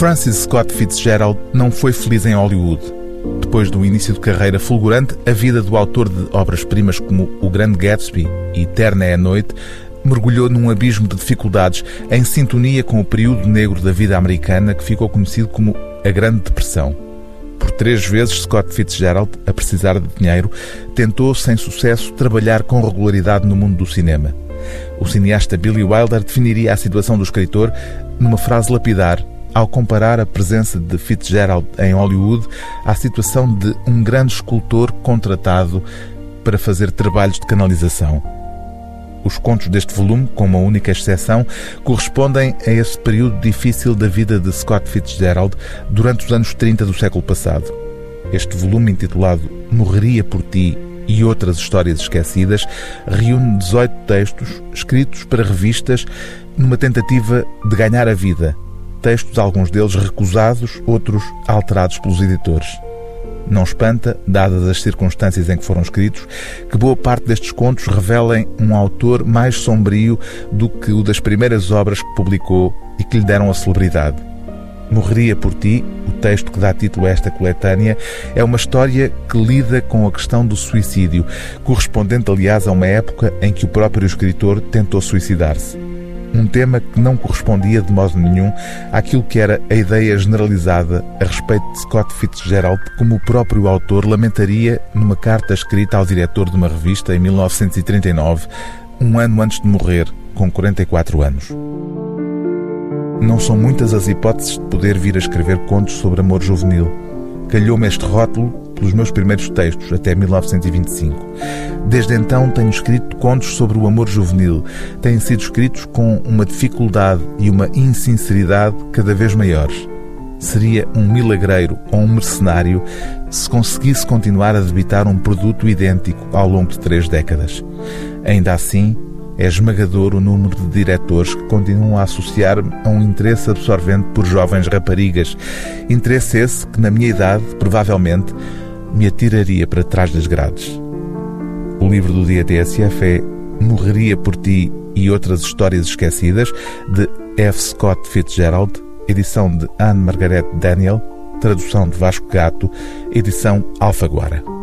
Francis Scott Fitzgerald não foi feliz em Hollywood. Depois do início de carreira fulgurante, a vida do autor de obras-primas como O Grande Gatsby e Terna é a Noite mergulhou num abismo de dificuldades em sintonia com o período negro da vida americana que ficou conhecido como a Grande Depressão. Por três vezes, Scott Fitzgerald, a precisar de dinheiro, tentou, sem sucesso, trabalhar com regularidade no mundo do cinema. O cineasta Billy Wilder definiria a situação do escritor numa frase lapidar ao comparar a presença de Fitzgerald em Hollywood à situação de um grande escultor contratado para fazer trabalhos de canalização. Os contos deste volume, com uma única exceção, correspondem a esse período difícil da vida de Scott Fitzgerald durante os anos 30 do século passado. Este volume, intitulado Morreria por Ti e Outras Histórias Esquecidas, reúne 18 textos escritos para revistas numa tentativa de ganhar a vida. Textos, alguns deles recusados, outros alterados pelos editores. Não espanta, dadas as circunstâncias em que foram escritos, que boa parte destes contos revelem um autor mais sombrio do que o das primeiras obras que publicou e que lhe deram a celebridade. Morreria por ti, o texto que dá título a esta coletânea, é uma história que lida com a questão do suicídio, correspondente, aliás, a uma época em que o próprio escritor tentou suicidar-se um tema que não correspondia de modo nenhum àquilo que era a ideia generalizada a respeito de Scott Fitzgerald, como o próprio autor lamentaria numa carta escrita ao diretor de uma revista em 1939, um ano antes de morrer, com 44 anos. Não são muitas as hipóteses de poder vir a escrever contos sobre amor juvenil. Calhou-me este rótulo pelos meus primeiros textos, até 1925. Desde então tenho escrito contos sobre o amor juvenil. Têm sido escritos com uma dificuldade e uma insinceridade cada vez maiores. Seria um milagreiro ou um mercenário se conseguisse continuar a debitar um produto idêntico ao longo de três décadas. Ainda assim, é esmagador o número de diretores que continuam a associar-me a um interesse absorvente por jovens raparigas. Interesse esse que, na minha idade, provavelmente, me atiraria para trás das grades. O livro do dia TSF é Morreria por Ti e Outras Histórias Esquecidas, de F. Scott Fitzgerald, edição de Anne Margaret Daniel, tradução de Vasco Gato, edição Alfaguara.